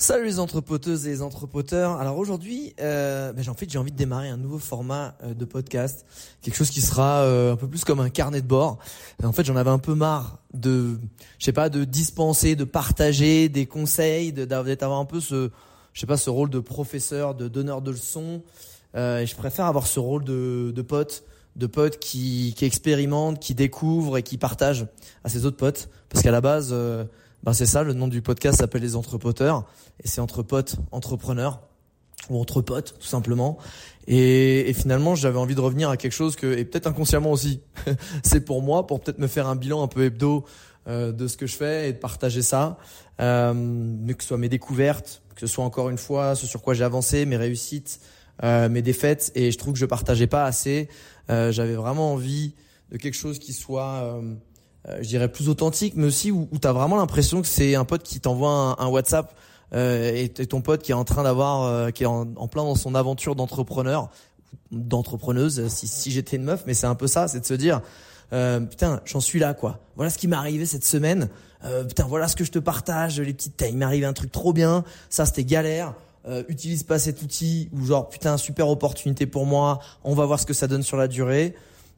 Salut les entrepoteuses et les entrepoteurs. Alors aujourd'hui, euh, ben, en fait, j'ai envie de démarrer un nouveau format euh, de podcast, quelque chose qui sera euh, un peu plus comme un carnet de bord. En fait, j'en avais un peu marre de, je sais pas, de dispenser, de partager des conseils, d'être avoir un peu ce, je sais pas, ce rôle de professeur, de donneur de leçons. Euh, et je préfère avoir ce rôle de, de pote, de pote qui, qui expérimente, qui découvre et qui partage à ses autres potes, parce qu'à la base. Euh, ben c'est ça, le nom du podcast s'appelle Les Entrepoteurs, et c'est entre potes, entrepreneurs, ou entre potes, tout simplement. Et, et finalement, j'avais envie de revenir à quelque chose que, et peut-être inconsciemment aussi, c'est pour moi, pour peut-être me faire un bilan un peu hebdo euh, de ce que je fais et de partager ça, euh, que ce soit mes découvertes, que ce soit encore une fois ce sur quoi j'ai avancé, mes réussites, euh, mes défaites, et je trouve que je partageais pas assez. Euh, j'avais vraiment envie de quelque chose qui soit euh, je dirais plus authentique, mais aussi où, où tu as vraiment l'impression que c'est un pote qui t'envoie un, un, WhatsApp euh, et, ton pote qui est en train d'avoir, euh, qui est en, plein dans son aventure d'entrepreneur, d'entrepreneuse, si, si j'étais une meuf, mais c'est un peu ça, c'est de se dire, euh, putain, j'en suis là quoi. Voilà ce qui m'est arrivé cette semaine. Euh, putain, voilà ce que je te partage, les petites. Il m'est arrivé un truc trop bien. Ça, c'était galère. Euh, utilise pas cet outil ou genre putain super opportunité pour moi. On va voir ce que ça donne sur la durée.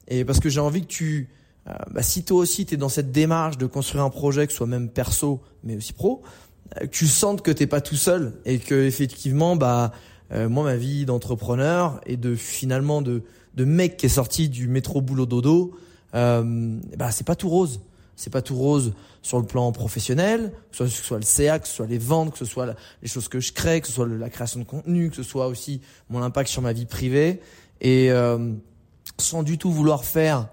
Et parce que j'ai envie que tu euh, bah, si toi aussi tu es dans cette démarche de construire un projet, que ce soit même perso, mais aussi pro, euh, que tu sentes que t'es pas tout seul et que effectivement, bah, euh, moi ma vie d'entrepreneur et de finalement de, de mec qui est sorti du métro boulot dodo, euh, bah c'est pas tout rose. C'est pas tout rose sur le plan professionnel, que ce soit, que ce soit le CA, que ce soit les ventes, que ce soit les choses que je crée, que ce soit la création de contenu, que ce soit aussi mon impact sur ma vie privée. Et euh, sans du tout vouloir faire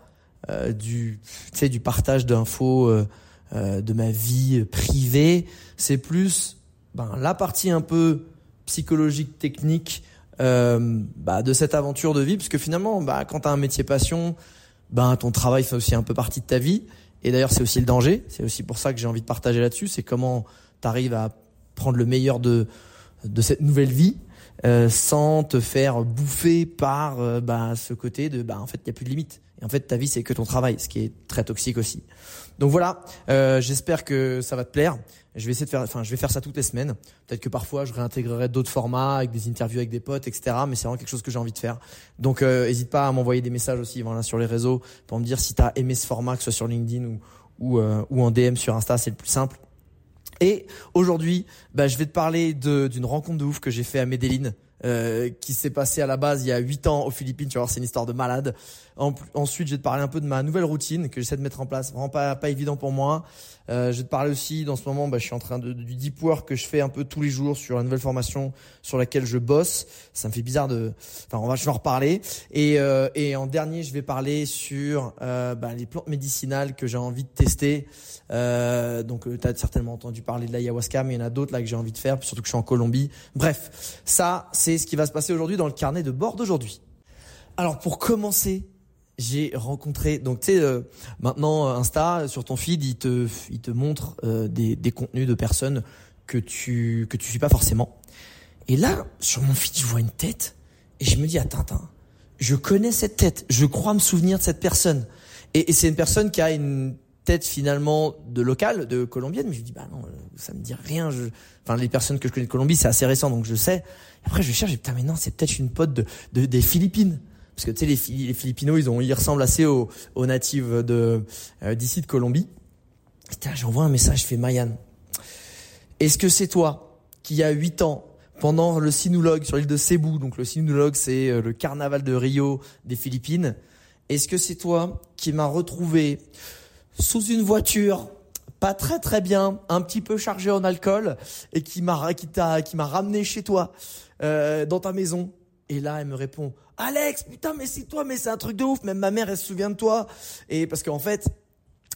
euh, du, du partage d'infos euh, euh, de ma vie privée. C'est plus ben, la partie un peu psychologique, technique bah, de cette aventure de vie, parce que finalement, bah, quand tu as un métier passion, ben ton travail fait aussi un peu partie de ta vie. Et d'ailleurs, c'est aussi le danger. C'est aussi pour ça que j'ai envie de partager là-dessus. C'est comment tu arrives à prendre le meilleur de de cette nouvelle vie sans te faire bouffer par bah, ce côté de bah en fait il y a plus de limite et en fait ta vie c'est que ton travail ce qui est très toxique aussi. Donc voilà euh, j'espère que ça va te plaire. Je vais essayer de faire enfin je vais faire ça toutes les semaines. Peut-être que parfois je réintégrerai d'autres formats avec des interviews avec des potes etc mais c'est vraiment quelque chose que j'ai envie de faire. Donc n'hésite pas à m'envoyer des messages aussi voilà sur les réseaux pour me dire si tu as aimé ce format que ce soit sur LinkedIn ou ou, ou en DM sur Insta c'est le plus simple. Et aujourd'hui, bah, je vais te parler d'une rencontre de ouf que j'ai fait à Medellin. Euh, qui s'est passé à la base il y a 8 ans aux Philippines. Tu vas voir, c'est une histoire de malade. En, ensuite, je vais te parler un peu de ma nouvelle routine que j'essaie de mettre en place. Vraiment pas, pas évident pour moi. Euh, je vais te parler aussi, dans ce moment, bah, je suis en train de, du deep work que je fais un peu tous les jours sur la nouvelle formation sur laquelle je bosse. Ça me fait bizarre de... Enfin, on va, je vais en reparler. Et, euh, et en dernier, je vais parler sur euh, bah, les plantes médicinales que j'ai envie de tester. Euh, donc, tu as certainement entendu parler de l'ayahuasca, mais il y en a d'autres là que j'ai envie de faire, surtout que je suis en Colombie. Bref, ça, c'est ce qui va se passer aujourd'hui dans le carnet de bord d'aujourd'hui. Alors, pour commencer, j'ai rencontré donc tu sais euh, maintenant Insta sur ton feed il te il te montre euh, des, des contenus de personnes que tu que tu suis pas forcément et là sur mon feed je vois une tête et je me dis attends attends je connais cette tête je crois me souvenir de cette personne et c'est une personne qui a une tête finalement de local, de colombienne, mais je dis bah non, ça me dit rien. Je... Enfin les personnes que je connais de Colombie, c'est assez récent, donc je sais. Après je cherche, et putain mais non, c'est peut-être une pote de, de, des Philippines, parce que tu sais les, les Philippinos, ils ont, ils ressemblent assez aux, aux natives de euh, d'ici de Colombie. Putain, j'envoie un message, je fais Mayan. Est-ce que c'est toi qui a 8 ans pendant le Sinulog sur l'île de Cebu, donc le Sinulog c'est euh, le carnaval de Rio des Philippines. Est-ce que c'est toi qui m'a retrouvé sous une voiture pas très très bien, un petit peu chargé en alcool et qui m'a qui t'a qui m'a ramené chez toi euh, dans ta maison. Et là, elle me répond Alex, putain, mais c'est toi, mais c'est un truc de ouf. Même ma mère, elle se souvient de toi. Et parce qu'en fait,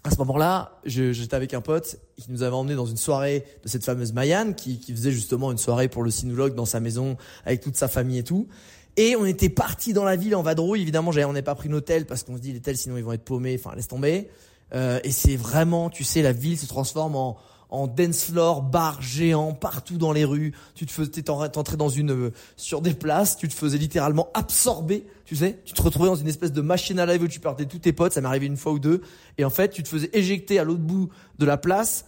à ce moment-là, j'étais avec un pote qui nous avait emmené dans une soirée de cette fameuse Mayan qui, qui faisait justement une soirée pour le sinologue dans sa maison avec toute sa famille et tout. Et on était parti dans la ville en vadrouille. Évidemment, on n'a pas pris un hôtel parce qu'on se dit les tels sinon ils vont être paumés. Enfin, laisse tomber. Euh, et c'est vraiment, tu sais, la ville se transforme en, en dance floor, bar géant partout dans les rues. Tu te faisais, t'entrais dans une, euh, sur des places, tu te faisais littéralement absorber, tu sais. Tu te retrouvais dans une espèce de machine à laver où tu perdais tous tes potes. Ça m'est arrivé une fois ou deux. Et en fait, tu te faisais éjecter à l'autre bout de la place.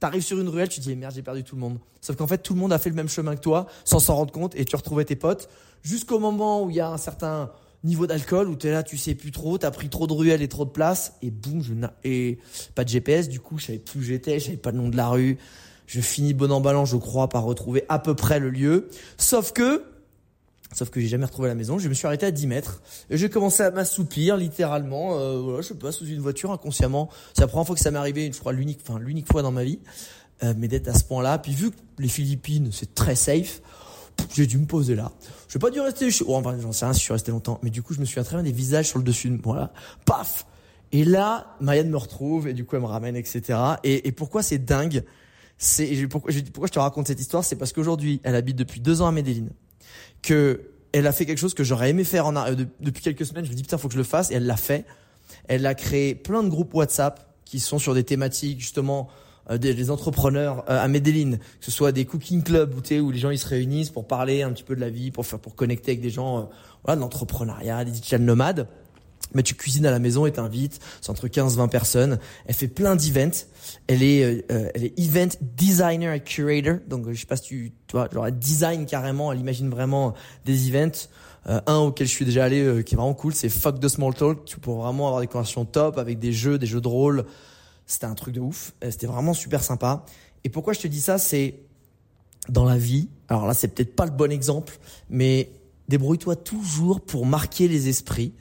T'arrives sur une ruelle, tu te dis merde, j'ai perdu tout le monde. Sauf qu'en fait, tout le monde a fait le même chemin que toi, sans s'en rendre compte, et tu retrouvais tes potes jusqu'au moment où il y a un certain niveau d'alcool où t'es là, tu sais plus trop, t'as pris trop de ruelles et trop de place, et boum, je n'ai et pas de GPS, du coup, je savais plus où j'étais, je savais pas le nom de la rue. Je finis bon en ballant, je crois, par retrouver à peu près le lieu. Sauf que, sauf que j'ai jamais retrouvé la maison. Je me suis arrêté à 10 mètres et j'ai commencé à m'assoupir littéralement. Euh, voilà, je passe sous une voiture inconsciemment. C'est la première fois que ça m'est arrivé, une fois l'unique, enfin l'unique fois dans ma vie. Euh, mais d'être à ce point-là. Puis vu que les Philippines, c'est très safe, j'ai dû me poser là. Je n'ai pas dû rester, oh, enfin, j'en sais rien si je suis resté longtemps, mais du coup, je me suis très bien des visages sur le dessus de moi, là. Paf! Et là, Marianne me retrouve, et du coup, elle me ramène, etc. Et, et pourquoi c'est dingue? C'est, pourquoi, pourquoi je te raconte cette histoire? C'est parce qu'aujourd'hui, elle habite depuis deux ans à Medellin. Que, elle a fait quelque chose que j'aurais aimé faire en, euh, depuis quelques semaines. Je me dis, putain, faut que je le fasse, et elle l'a fait. Elle a créé plein de groupes WhatsApp qui sont sur des thématiques, justement, euh, des, entrepreneurs euh, à Medellin, que ce soit des cooking clubs où, où les gens ils se réunissent pour parler un petit peu de la vie, pour faire pour connecter avec des gens, euh, voilà, l'entrepreneuriat, des digital nomades. Mais tu cuisines à la maison et t'invites, c'est entre 15-20 personnes. Elle fait plein d'events. Elle est, elle est event designer et curator. Donc je sais pas si tu, tu vois, genre elle design carrément. Elle imagine vraiment des events. un auquel je suis déjà allé, qui est vraiment cool, c'est Fuck the Small Talk. Tu peux vraiment avoir des conversations top avec des jeux, des jeux de rôle, c'était un truc de ouf. Euh, c'était vraiment super sympa. Et pourquoi je te dis ça, c'est dans la vie. Alors là, c'est peut-être pas le bon exemple, mais débrouille-toi toujours pour marquer les esprits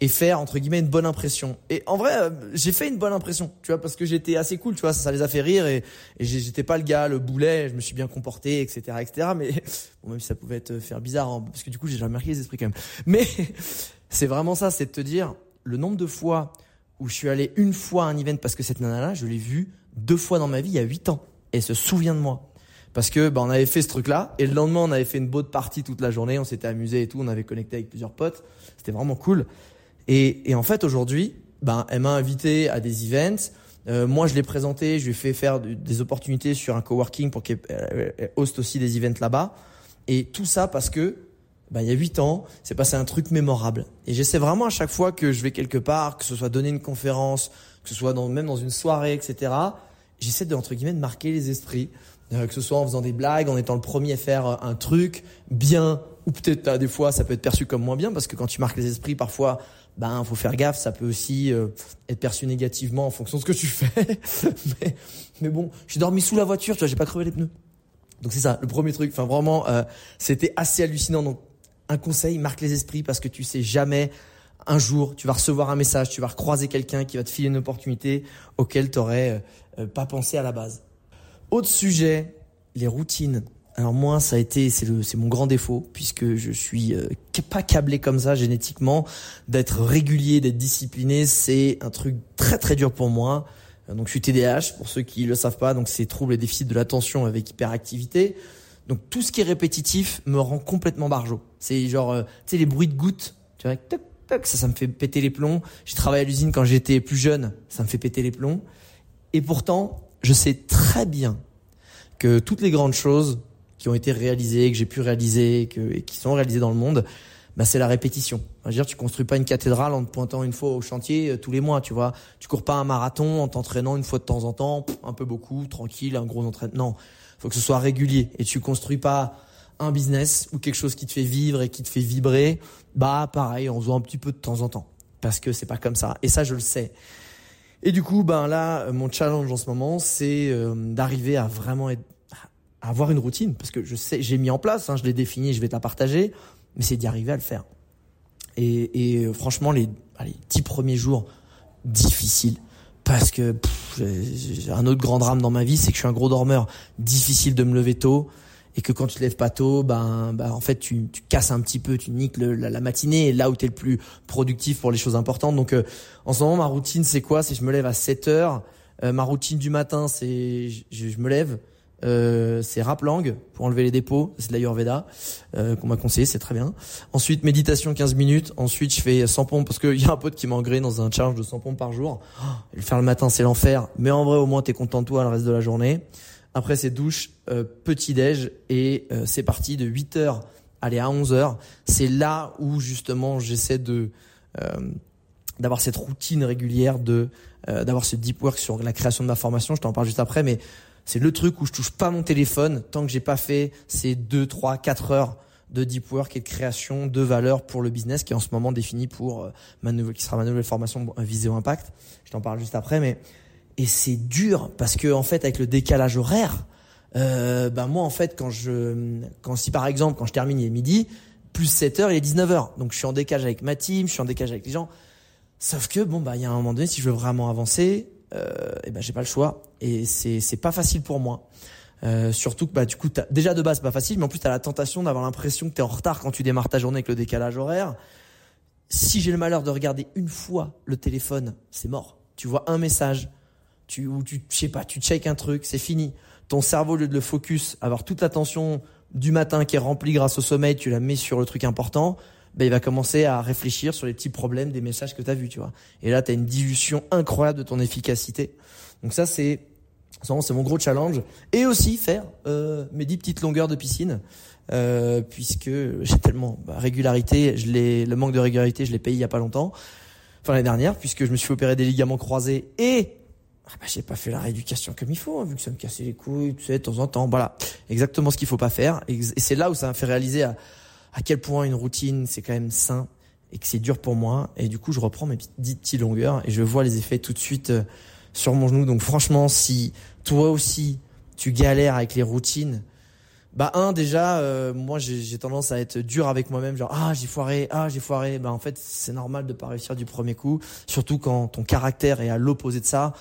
et faire entre guillemets une bonne impression. Et en vrai, euh, j'ai fait une bonne impression, tu vois, parce que j'étais assez cool, tu vois, ça, les a fait rire et, et j'étais pas le gars, le boulet, je me suis bien comporté, etc., etc. Mais bon, même si ça pouvait être faire bizarre, hein, parce que du coup, j'ai jamais marqué les esprits quand même. Mais c'est vraiment ça, c'est de te dire le nombre de fois où je suis allé une fois à un event parce que cette nana-là, je l'ai vue deux fois dans ma vie il y a huit ans. Et elle se souvient de moi. Parce que bah, on avait fait ce truc-là et le lendemain on avait fait une boat party toute la journée, on s'était amusé et tout, on avait connecté avec plusieurs potes, c'était vraiment cool. Et, et en fait aujourd'hui, ben elle m'a invité à des events. Euh, moi je l'ai présenté, je lui ai fait faire des opportunités sur un coworking pour qu'elle hoste aussi des events là-bas. Et tout ça parce que bah, il y a huit ans, c'est passé un truc mémorable. Et j'essaie vraiment à chaque fois que je vais quelque part, que ce soit donner une conférence, que ce soit dans, même dans une soirée, etc. J'essaie de entre guillemets de marquer les esprits, euh, que ce soit en faisant des blagues, en étant le premier à faire euh, un truc bien, ou peut-être des fois ça peut être perçu comme moins bien, parce que quand tu marques les esprits, parfois, ben faut faire gaffe, ça peut aussi euh, être perçu négativement en fonction de ce que tu fais. mais, mais bon, j'ai dormi sous la voiture, tu vois, j'ai pas crevé les pneus. Donc c'est ça, le premier truc. Enfin vraiment, c'était assez hallucinant. Un conseil, marque les esprits parce que tu sais jamais un jour, tu vas recevoir un message, tu vas recroiser quelqu'un qui va te filer une opportunité auquel tu n'aurais euh, pas pensé à la base. Autre sujet, les routines. Alors moi, ça a été, c'est le, c'est mon grand défaut puisque je suis euh, pas câblé comme ça génétiquement. D'être régulier, d'être discipliné, c'est un truc très très dur pour moi. Euh, donc je suis TDAH pour ceux qui le savent pas. Donc c'est trouble et déficit de l'attention avec hyperactivité. Donc tout ce qui est répétitif me rend complètement barjot. C'est genre, euh, tu sais, les bruits de gouttes, tu vois, toc, toc, ça, ça me fait péter les plombs. J'ai travaillé à l'usine quand j'étais plus jeune, ça me fait péter les plombs. Et pourtant, je sais très bien que toutes les grandes choses qui ont été réalisées, que j'ai pu réaliser, que, et qui sont réalisées dans le monde, bah, c'est la répétition. Je veux dire, tu construis pas une cathédrale en te pointant une fois au chantier euh, tous les mois, tu vois. Tu cours pas un marathon en t'entraînant une fois de temps en temps, un peu beaucoup, tranquille, un gros entraînement. Non faut que ce soit régulier. Et tu construis pas un business ou quelque chose qui te fait vivre et qui te fait vibrer, bah pareil, en faisant un petit peu de temps en temps. Parce que c'est pas comme ça. Et ça je le sais. Et du coup, ben là mon challenge en ce moment, c'est euh, d'arriver à vraiment être, avoir une routine. Parce que je sais, j'ai mis en place, hein, je l'ai défini, je vais te partager, mais c'est d'y arriver à le faire. Et, euh, franchement, les allez, dix premiers jours difficiles parce que un autre grand drame dans ma vie, c'est que je suis un gros dormeur, difficile de me lever tôt. et que quand tu te lèves pas tôt, ben, ben en fait tu, tu casses un petit peu, tu niques la, matinée, et là où tu es le plus productif pour les choses importantes. Donc euh, en ce moment ma routine c'est quoi? C'est je me lève à 7 heures. Euh, ma routine du matin c'est je, je me lève, euh, c'est Raplang pour enlever les dépôts, c'est de l'Ayurveda euh, qu'on m'a conseillé, c'est très bien. Ensuite méditation 15 minutes, ensuite je fais 100 pompes parce qu'il y a un pote qui m'a dans un challenge de 100 pompes par jour. Oh, le faire le matin c'est l'enfer, mais en vrai au moins t'es content de toi le reste de la journée. Après c'est douche, euh, petit déj et euh, c'est parti de 8h aller à 11h. C'est là où justement j'essaie de euh, d'avoir cette routine régulière de d'avoir ce deep work sur la création de ma formation, je t'en parle juste après mais c'est le truc où je touche pas mon téléphone tant que j'ai pas fait ces 2, 3, 4 heures de deep work et de création de valeur pour le business qui est en ce moment défini pour euh, ma nouvelle, qui sera ma nouvelle formation Viséo Impact. Je t'en parle juste après, mais et c'est dur parce que en fait avec le décalage horaire, euh, ben moi en fait quand je, quand si par exemple quand je termine il est midi, plus 7 heures il est 19 heures, donc je suis en décalage avec ma team, je suis en décalage avec les gens. Sauf que bon bah il y a un moment donné si je veux vraiment avancer, euh, et ben j'ai pas le choix et c'est c'est pas facile pour moi. Euh, surtout que bah du coup déjà de base pas facile, mais en plus t'as la tentation d'avoir l'impression que t'es en retard quand tu démarres ta journée avec le décalage horaire. Si j'ai le malheur de regarder une fois le téléphone, c'est mort. Tu vois un message, tu ou tu je sais pas, tu check un truc, c'est fini. Ton cerveau au lieu de le focus, avoir toute l'attention du matin qui est remplie grâce au sommeil, tu la mets sur le truc important ben, il va commencer à réfléchir sur les petits problèmes des messages que tu as vus, tu vois. Et là, tu as une dilution incroyable de ton efficacité. Donc ça, c'est c'est mon gros challenge. Et aussi faire euh, mes dix petites longueurs de piscine, euh, puisque j'ai tellement bah, régularité, je l'ai le manque de régularité, je l'ai payé il y a pas longtemps, enfin l'année dernière, puisque je me suis opéré des ligaments croisés et ah bah, j'ai pas fait la rééducation comme il faut, hein, vu que ça me cassait les couilles, tu sais, de temps en temps. Voilà, exactement ce qu'il faut pas faire. Et c'est là où ça m'a fait réaliser à, à quel point une routine c'est quand même sain et que c'est dur pour moi. Et du coup, je reprends mes petites, petites longueurs et je vois les effets tout de suite euh, sur mon genou. Donc franchement, si toi aussi tu galères avec les routines, bah un déjà, euh, moi j'ai tendance à être dur avec moi-même, genre ah j'ai foiré, ah j'ai foiré. Bah en fait c'est normal de pas réussir du premier coup, surtout quand ton caractère est à l'opposé de ça.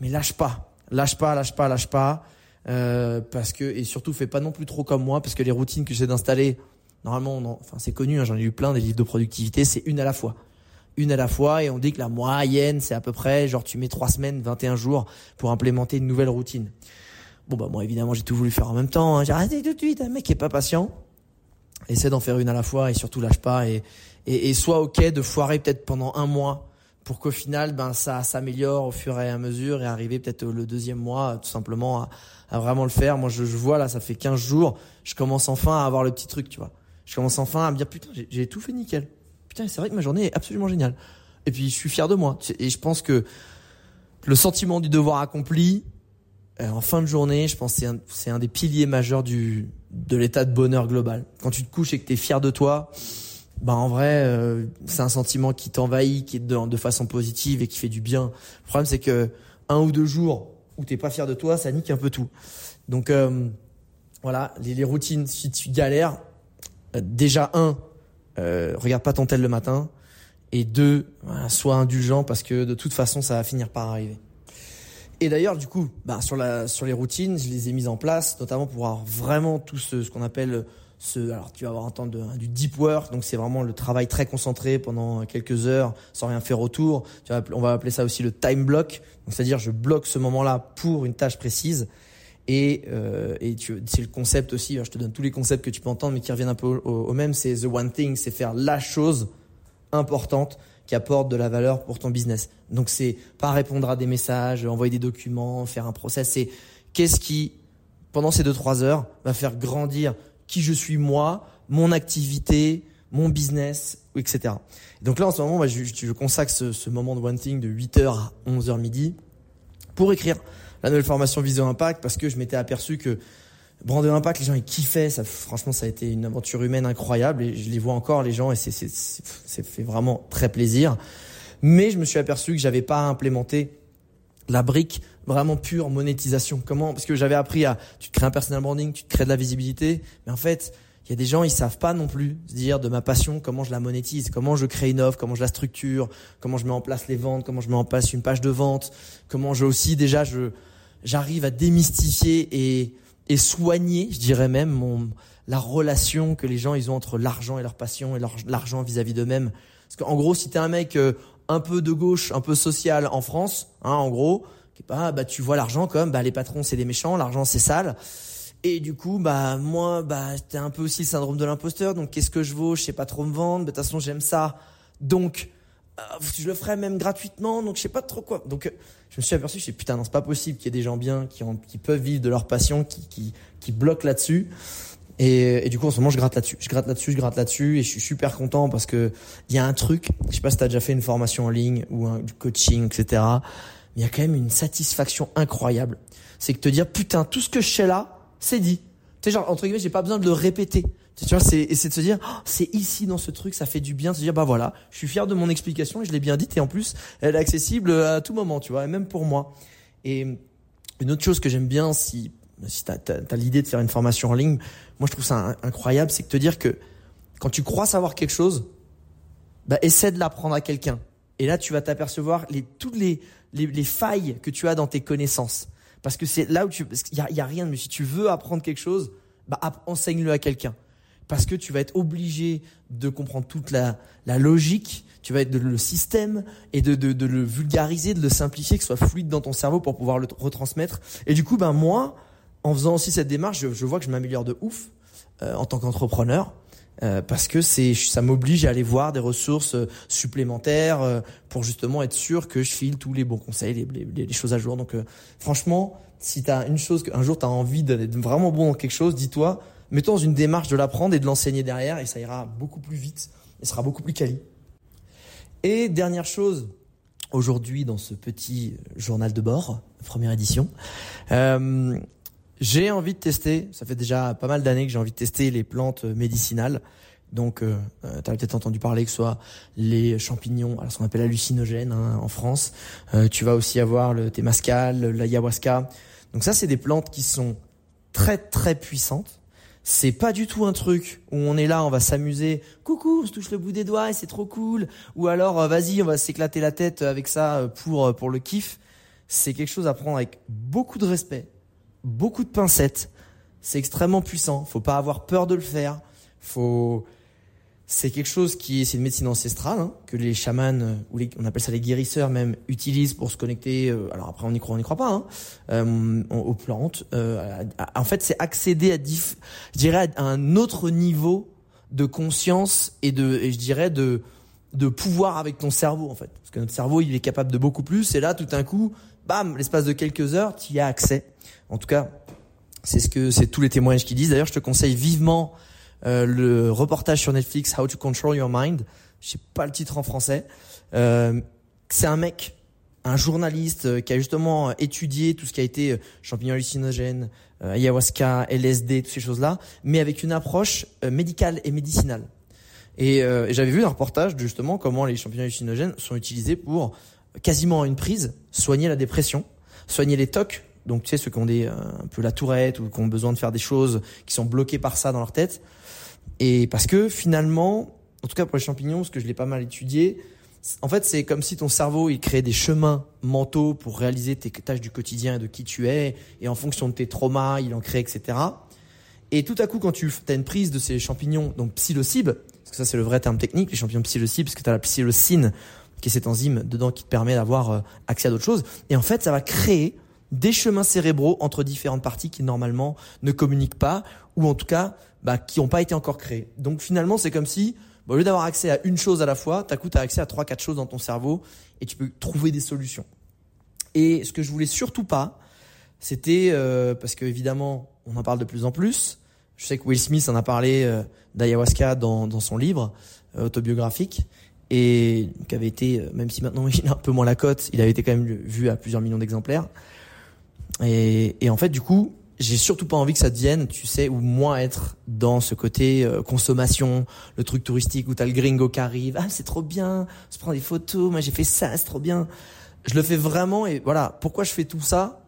Mais lâche pas, lâche pas, lâche pas, lâche pas, euh, parce que et surtout fais pas non plus trop comme moi, parce que les routines que j'essaie d'installer Normalement, enfin c'est connu, hein, j'en ai lu plein des livres de productivité, c'est une à la fois. Une à la fois, et on dit que la moyenne, c'est à peu près, genre tu mets trois semaines, 21 jours pour implémenter une nouvelle routine. Bon bah moi évidemment j'ai tout voulu faire en même temps, hein. j'ai arrêté tout de suite, un mec qui est pas patient. Essaie d'en faire une à la fois et surtout lâche pas et, et, et sois ok de foirer peut-être pendant un mois pour qu'au final ben ça s'améliore au fur et à mesure et arriver peut-être le deuxième mois tout simplement à, à vraiment le faire. Moi je, je vois là ça fait 15 jours, je commence enfin à avoir le petit truc, tu vois je commence enfin à me dire putain, j'ai tout fait nickel. Putain, c'est vrai que ma journée est absolument géniale. Et puis je suis fier de moi. Et je pense que le sentiment du devoir accompli euh, en fin de journée, je pense c'est un, c'est un des piliers majeurs du de l'état de bonheur global. Quand tu te couches et que tu es fier de toi, bah en vrai, euh, c'est un sentiment qui t'envahit, qui est de, de façon positive et qui fait du bien. Le problème c'est que un ou deux jours où t'es pas fier de toi, ça nique un peu tout. Donc euh, voilà, les, les routines, si tu galères, déjà un, euh, regarde pas ton tel le matin, et deux, sois indulgent parce que de toute façon ça va finir par arriver. Et d'ailleurs, du coup, bah, sur, la, sur les routines, je les ai mises en place, notamment pour avoir vraiment tout ce, ce qu'on appelle ce, alors tu vas avoir un temps de, du deep work, donc c'est vraiment le travail très concentré pendant quelques heures sans rien faire autour. Tu vas, on va appeler ça aussi le time block, c'est-à-dire je bloque ce moment-là pour une tâche précise. Et, euh, et c'est le concept aussi, je te donne tous les concepts que tu peux entendre, mais qui reviennent un peu au, même, c'est the one thing, c'est faire la chose importante qui apporte de la valeur pour ton business. Donc c'est pas répondre à des messages, envoyer des documents, faire un process, c'est qu'est-ce qui, pendant ces deux trois heures, va faire grandir qui je suis moi, mon activité, mon business, etc. Donc là, en ce moment, je, je, consacre ce, ce, moment de One Thing de 8h à 11h midi pour écrire la nouvelle formation Vision Impact parce que je m'étais aperçu que Brandon Impact, les gens ils kiffaient. Ça, franchement, ça a été une aventure humaine incroyable et je les vois encore les gens et c'est c'est fait vraiment très plaisir. Mais je me suis aperçu que j'avais pas implémenté la brique vraiment pure monétisation. Comment? Parce que j'avais appris à tu te crées un personal branding, tu te crées de la visibilité, mais en fait il y a des gens, ils savent pas non plus se dire de ma passion comment je la monétise, comment je crée une offre, comment je la structure, comment je mets en place les ventes, comment je mets en place une page de vente, comment je aussi déjà je j'arrive à démystifier et et soigner, je dirais même, la relation que les gens ils ont entre l'argent et leur passion et l'argent vis-à-vis d'eux-mêmes. Parce qu'en gros, si t'es un mec euh, un peu de gauche, un peu social en France, hein, en gros, bah, bah tu vois l'argent comme bah les patrons c'est des méchants, l'argent c'est sale. Et du coup, bah moi, bah t'as un peu aussi le syndrome de l'imposteur. Donc qu'est-ce que je vaux? Je sais pas trop me vendre. De toute façon, j'aime ça. Donc euh, je le ferais même gratuitement. Donc je sais pas trop quoi. Donc euh, je me suis aperçu, je suis putain non c'est pas possible qu'il y ait des gens bien qui peuvent vivre de leur passion, qui bloquent là-dessus. Et, du coup, en ce moment, je gratte là-dessus. Je gratte là-dessus, je gratte là-dessus, et je suis super content parce que il y a un truc. Je sais pas si t'as déjà fait une formation en ligne ou un, du coaching, etc. Mais il y a quand même une satisfaction incroyable. C'est que te dire putain, tout ce que je sais là, c'est dit. Entre guillemets, j'ai pas besoin de le répéter. Tu vois, c'est, c'est de se dire, oh, c'est ici dans ce truc, ça fait du bien de se dire, bah voilà, je suis fier de mon explication et je l'ai bien dite et en plus, elle est accessible à tout moment, tu vois, et même pour moi. Et une autre chose que j'aime bien, si, si t'as, l'idée de faire une formation en ligne, moi je trouve ça incroyable, c'est que te dire que quand tu crois savoir quelque chose, bah essaie de l'apprendre à quelqu'un. Et là, tu vas t'apercevoir les, toutes les, les failles que tu as dans tes connaissances. Parce que c'est là où tu, il y a, rien. Mais si tu veux apprendre quelque chose, bah enseigne-le à quelqu'un. Parce que tu vas être obligé de comprendre toute la, logique, tu vas être de le système et de, de, de, le vulgariser, de le simplifier, que ce soit fluide dans ton cerveau pour pouvoir le retransmettre. Et du coup, ben moi, en faisant aussi cette démarche, je, je vois que je m'améliore de ouf euh, en tant qu'entrepreneur. Euh, parce que c'est ça m'oblige à aller voir des ressources euh, supplémentaires euh, pour justement être sûr que je file tous les bons conseils, les, les, les choses à jour. Donc franchement, si tu as une chose qu'un jour tu as envie d'être vraiment bon dans quelque chose, dis-toi, mets-toi dans une démarche de l'apprendre et de l'enseigner derrière et ça ira beaucoup plus vite et sera beaucoup plus quali. Et dernière chose, aujourd'hui dans ce petit journal de bord, première édition, euh, j'ai envie de tester, ça fait déjà pas mal d'années que j'ai envie de tester les plantes médicinales. Donc, euh, euh tu as peut-être entendu parler que ce soit les champignons, alors ce qu'on appelle hallucinogènes hein, en France. Euh, tu vas aussi avoir le témascal, l'ayahuasca. Donc ça, c'est des plantes qui sont très très puissantes. C'est pas du tout un truc où on est là, on va s'amuser. Coucou, on se touche le bout des doigts et c'est trop cool. Ou alors, euh, vas-y, on va s'éclater la tête avec ça pour pour le kiff. C'est quelque chose à prendre avec beaucoup de respect, beaucoup de pincettes. C'est extrêmement puissant. Faut pas avoir peur de le faire. Faut, c'est quelque chose qui est, c'est une médecine ancestrale hein, que les chamans ou on appelle ça les guérisseurs même utilisent pour se connecter. Euh, alors après on y croit, on y croit pas hein, euh, aux plantes. Euh, en fait, c'est accéder à, je dirais, à un autre niveau de conscience et de, je dirais de de pouvoir avec ton cerveau en fait, parce que notre cerveau il est capable de beaucoup plus. Et là, tout d'un coup, bam, l'espace de quelques heures, tu y as accès. En tout cas, c'est ce que c'est tous les témoignages qui disent. D'ailleurs, je te conseille vivement euh, le reportage sur Netflix How to Control Your Mind. Je sais pas le titre en français. Euh, c'est un mec, un journaliste euh, qui a justement étudié tout ce qui a été euh, champignons hallucinogènes, ayahuasca, LSD, toutes ces choses-là, mais avec une approche médicale et médicinale. Et, et j'avais vu un reportage de justement comment les champignons hallucinogènes sont utilisés pour quasiment une prise soigner la dépression, soigner les tocs donc tu sais ceux qui ont des un peu la tourette ou qui ont besoin de faire des choses qui sont bloqués par ça dans leur tête et parce que finalement, en tout cas pour les champignons, parce que je l'ai pas mal étudié, en fait c'est comme si ton cerveau il crée des chemins mentaux pour réaliser tes tâches du quotidien et de qui tu es, et en fonction de tes traumas, il en crée, etc. Et tout à coup, quand tu as une prise de ces champignons, donc psilocybe, parce que ça c'est le vrai terme technique, les champignons psilocybe, parce que tu as la psilocine, qui est cet enzyme dedans qui te permet d'avoir euh, accès à d'autres choses. Et en fait, ça va créer des chemins cérébraux entre différentes parties qui normalement ne communiquent pas, ou en tout cas bah, qui n'ont pas été encore créés. Donc finalement, c'est comme si, bah, au lieu d'avoir accès à une chose à la fois, tu as accès à trois, quatre choses dans ton cerveau et tu peux trouver des solutions. Et ce que je voulais surtout pas, c'était euh, parce que évidemment, on en parle de plus en plus. Je sais que Will Smith en a parlé euh, d'ayahuasca dans, son livre autobiographique et qui avait été, euh, même si maintenant il a un peu moins la cote, il avait été quand même vu à plusieurs millions d'exemplaires. Et, et en fait, du coup, j'ai surtout pas envie que ça devienne, tu sais, ou moi être dans ce côté euh, consommation, le truc touristique où t'as le gringo qui arrive, ah c'est trop bien, on se prend des photos, moi j'ai fait ça, c'est trop bien. Je le fais vraiment et voilà, pourquoi je fais tout ça?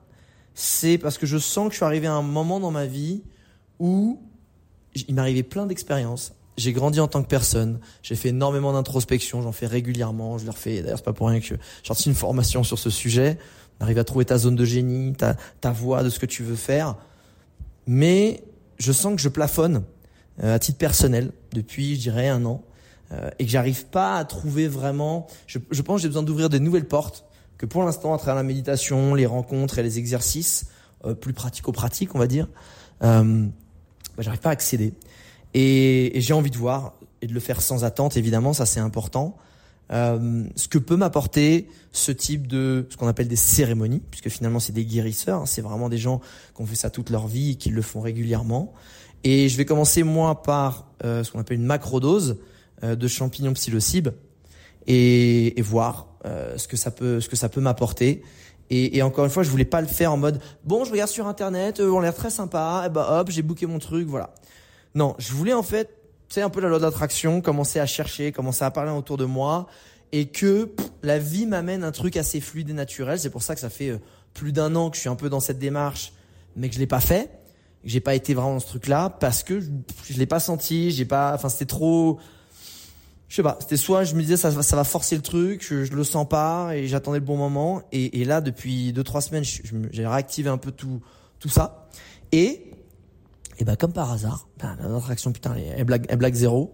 C'est parce que je sens que je suis arrivé à un moment dans ma vie où il m'arrivait plein d'expériences. J'ai grandi en tant que personne, j'ai fait énormément d'introspection, j'en fais régulièrement, je le refais, d'ailleurs c'est pas pour rien que j'ai sorti une formation sur ce sujet, d'arriver à trouver ta zone de génie, ta, ta voie de ce que tu veux faire. mais je sens que je plafonne à titre personnel depuis, je dirais, un an, et que j'arrive pas à trouver vraiment. Je, je pense que j'ai besoin d'ouvrir des nouvelles portes. Que pour l'instant, à travers la méditation, les rencontres et les exercices plus pratico-pratiques, on va dire, euh, bah, j'arrive pas à accéder. Et, et j'ai envie de voir et de le faire sans attente, évidemment, ça c'est important. Euh, ce que peut m'apporter ce type de ce qu'on appelle des cérémonies, puisque finalement c'est des guérisseurs, hein, c'est vraiment des gens qui ont fait ça toute leur vie et qui le font régulièrement. Et je vais commencer moi par euh, ce qu'on appelle une macrodose euh, de champignons psilocybes et, et voir euh, ce que ça peut ce que ça peut m'apporter. Et, et, encore une fois, je voulais pas le faire en mode bon, je regarde sur internet, euh, on a l'air très sympa, et bah hop, j'ai booké mon truc, voilà. Non, je voulais en fait, c'est un peu la loi d'attraction, commencer à chercher, commencer à parler autour de moi, et que la vie m'amène un truc assez fluide et naturel. C'est pour ça que ça fait euh, plus d'un an que je suis un peu dans cette démarche, mais que je l'ai pas fait, j'ai pas été vraiment dans ce truc-là, parce que je, je l'ai pas senti, j'ai pas, enfin c'était trop je sais pas, c'était soit je me disais ça, ça va forcer le truc, je, je le sens pas et j'attendais le bon moment. Et, et là, depuis deux trois semaines, j'ai réactivé un peu tout tout ça. Et et ben comme par hasard, ben, l'attraction putain, elle blague, elle blague zéro.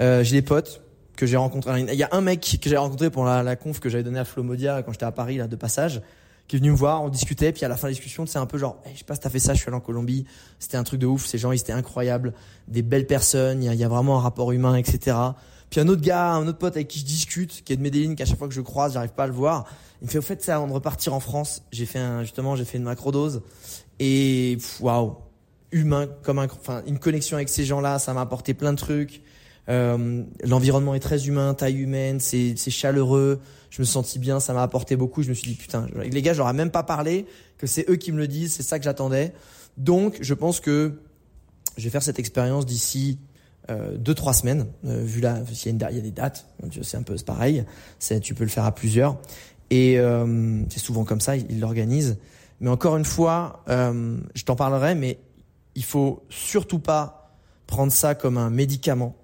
Euh, j'ai des potes que j'ai rencontrés. Il y a un mec que j'ai rencontré pour la, la conf que j'avais donné à Flomodia quand j'étais à Paris là de passage, qui est venu me voir, on discutait, puis à la fin de la discussion, c'est un peu genre, hey, je sais pas si t'as fait ça, je suis allé en Colombie, c'était un truc de ouf, ces gens ils étaient incroyables, des belles personnes, il y a, il y a vraiment un rapport humain, etc. Puis un autre gars, un autre pote avec qui je discute, qui est de Medellin, qu'à chaque fois que je croise, j'arrive pas à le voir. Il me fait au fait ça avant de repartir en France. J'ai fait un, justement, j'ai fait une macrodose et waouh, humain comme un, enfin une connexion avec ces gens-là, ça m'a apporté plein de trucs. Euh, L'environnement est très humain, taille humaine, c'est chaleureux. Je me sentis bien, ça m'a apporté beaucoup. Je me suis dit putain, les gars, j'aurais même pas parlé que c'est eux qui me le disent, c'est ça que j'attendais. Donc, je pense que je vais faire cette expérience d'ici euh, deux trois semaines euh, vu là s'il y, a y a des dates c'est un peu pareil c'est tu peux le faire à plusieurs et euh, c'est souvent comme ça ils l'organisent mais encore une fois euh, je t'en parlerai mais il faut surtout pas prendre ça comme un médicament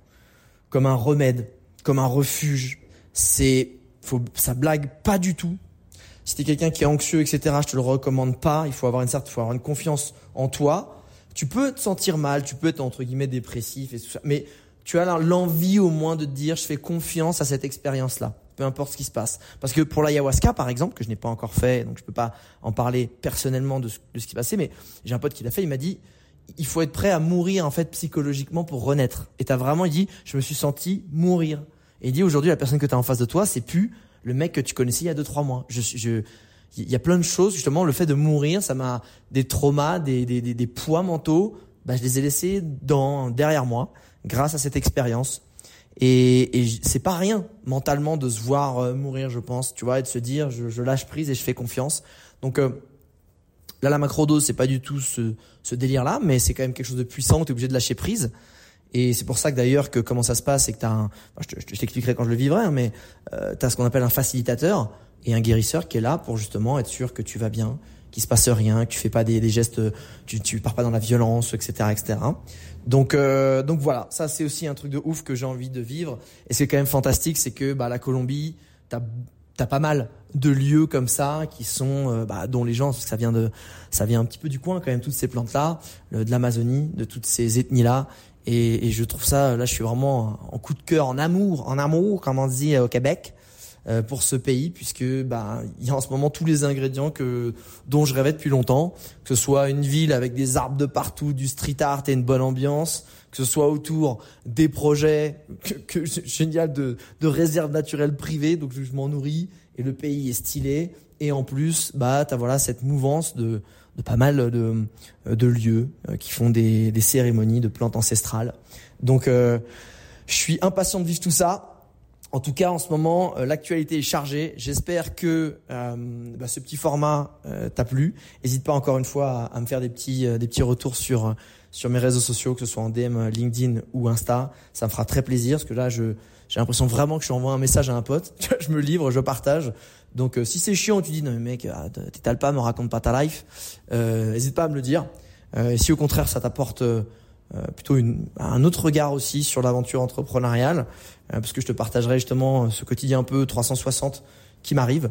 comme un remède comme un refuge. C'est faut ça blague pas du tout. Si t'es quelqu'un qui est anxieux etc je te le recommande pas. Il faut avoir une certaine faut avoir une confiance en toi. Tu peux te sentir mal, tu peux être entre guillemets dépressif mais tu as l'envie au moins de te dire je fais confiance à cette expérience-là, peu importe ce qui se passe. Parce que pour l'ayahuasca par exemple, que je n'ai pas encore fait, donc je peux pas en parler personnellement de ce, de ce qui passé, mais j'ai un pote qui l'a fait, il m'a dit il faut être prêt à mourir en fait psychologiquement pour renaître. Et t'as vraiment, dit, je me suis senti mourir. Et il dit aujourd'hui la personne que tu as en face de toi, c'est plus le mec que tu connaissais il y a deux trois mois. Je, je, il y a plein de choses justement le fait de mourir ça m'a des traumas des, des, des, des, poids mentaux bah, je les ai laissés dans derrière moi grâce à cette expérience et, et c'est pas rien mentalement de se voir euh, mourir je pense tu vois et de se dire je, je lâche prise et je fais confiance donc euh, là la macrodose c'est pas du tout ce, ce délire là mais c'est quand même quelque chose de puissant tu es obligé de lâcher prise et c'est pour ça que d'ailleurs que comment ça se passe c'est que tu as un je, t'expliquerai quand je le vivrai hein, mais euh, tu as ce qu'on appelle un facilitateur et un guérisseur qui est là pour justement être sûr que tu vas bien, qu'il se passe rien, que tu fais pas des, des gestes, tu, tu pars pas dans la violence, etc., etc. Donc, euh, donc voilà, ça c'est aussi un truc de ouf que j'ai envie de vivre. Et c'est quand même fantastique, c'est que bah, la Colombie, t'as as pas mal de lieux comme ça qui sont, euh, bah, dont les gens, ça vient de, ça vient un petit peu du coin quand même, toutes ces plantes là, de l'Amazonie, de toutes ces ethnies là. Et, et, je trouve ça, là, je suis vraiment en coup de cœur, en amour, en amour, comme on dit au Québec. Euh, pour ce pays puisque bah il y a en ce moment tous les ingrédients que dont je rêvais depuis longtemps, que ce soit une ville avec des arbres de partout, du street art et une bonne ambiance, que ce soit autour des projets que, génial de de réserves naturelles privées donc je m'en nourris et le pays est stylé et en plus bah t'as voilà cette mouvance de de pas mal de de lieux euh, qui font des des cérémonies de plantes ancestrales. Donc euh, je suis impatient de vivre tout ça. En tout cas, en ce moment, euh, l'actualité est chargée. J'espère que euh, bah, ce petit format t'a plu. N'hésite pas encore une fois à, à, me faire des petits, des petits retours sur, sur mes réseaux sociaux, que ce soit en DM, LinkedIn ou Insta. Ça me fera très plaisir parce que là, je, j'ai l'impression vraiment que je envoie un message à un pote. je me livre, je partage. Donc, si c'est chiant, tu dis non mais mec, ah, t'étales pas, me raconte pas ta life. N'hésite pas à me le dire. et si au contraire, ça t'apporte euh, plutôt une, un autre regard aussi sur l'aventure entrepreneuriale, euh, parce que je te partagerai justement ce quotidien un peu 360 qui m'arrivent.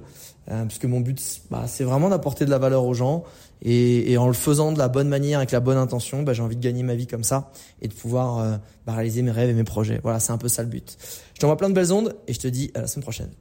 Euh, parce que mon but, bah, c'est vraiment d'apporter de la valeur aux gens. Et, et, en le faisant de la bonne manière, avec la bonne intention, bah, j'ai envie de gagner ma vie comme ça et de pouvoir euh, bah, réaliser mes rêves et mes projets. Voilà, c'est un peu ça le but. Je t'envoie plein de belles ondes et je te dis à la semaine prochaine.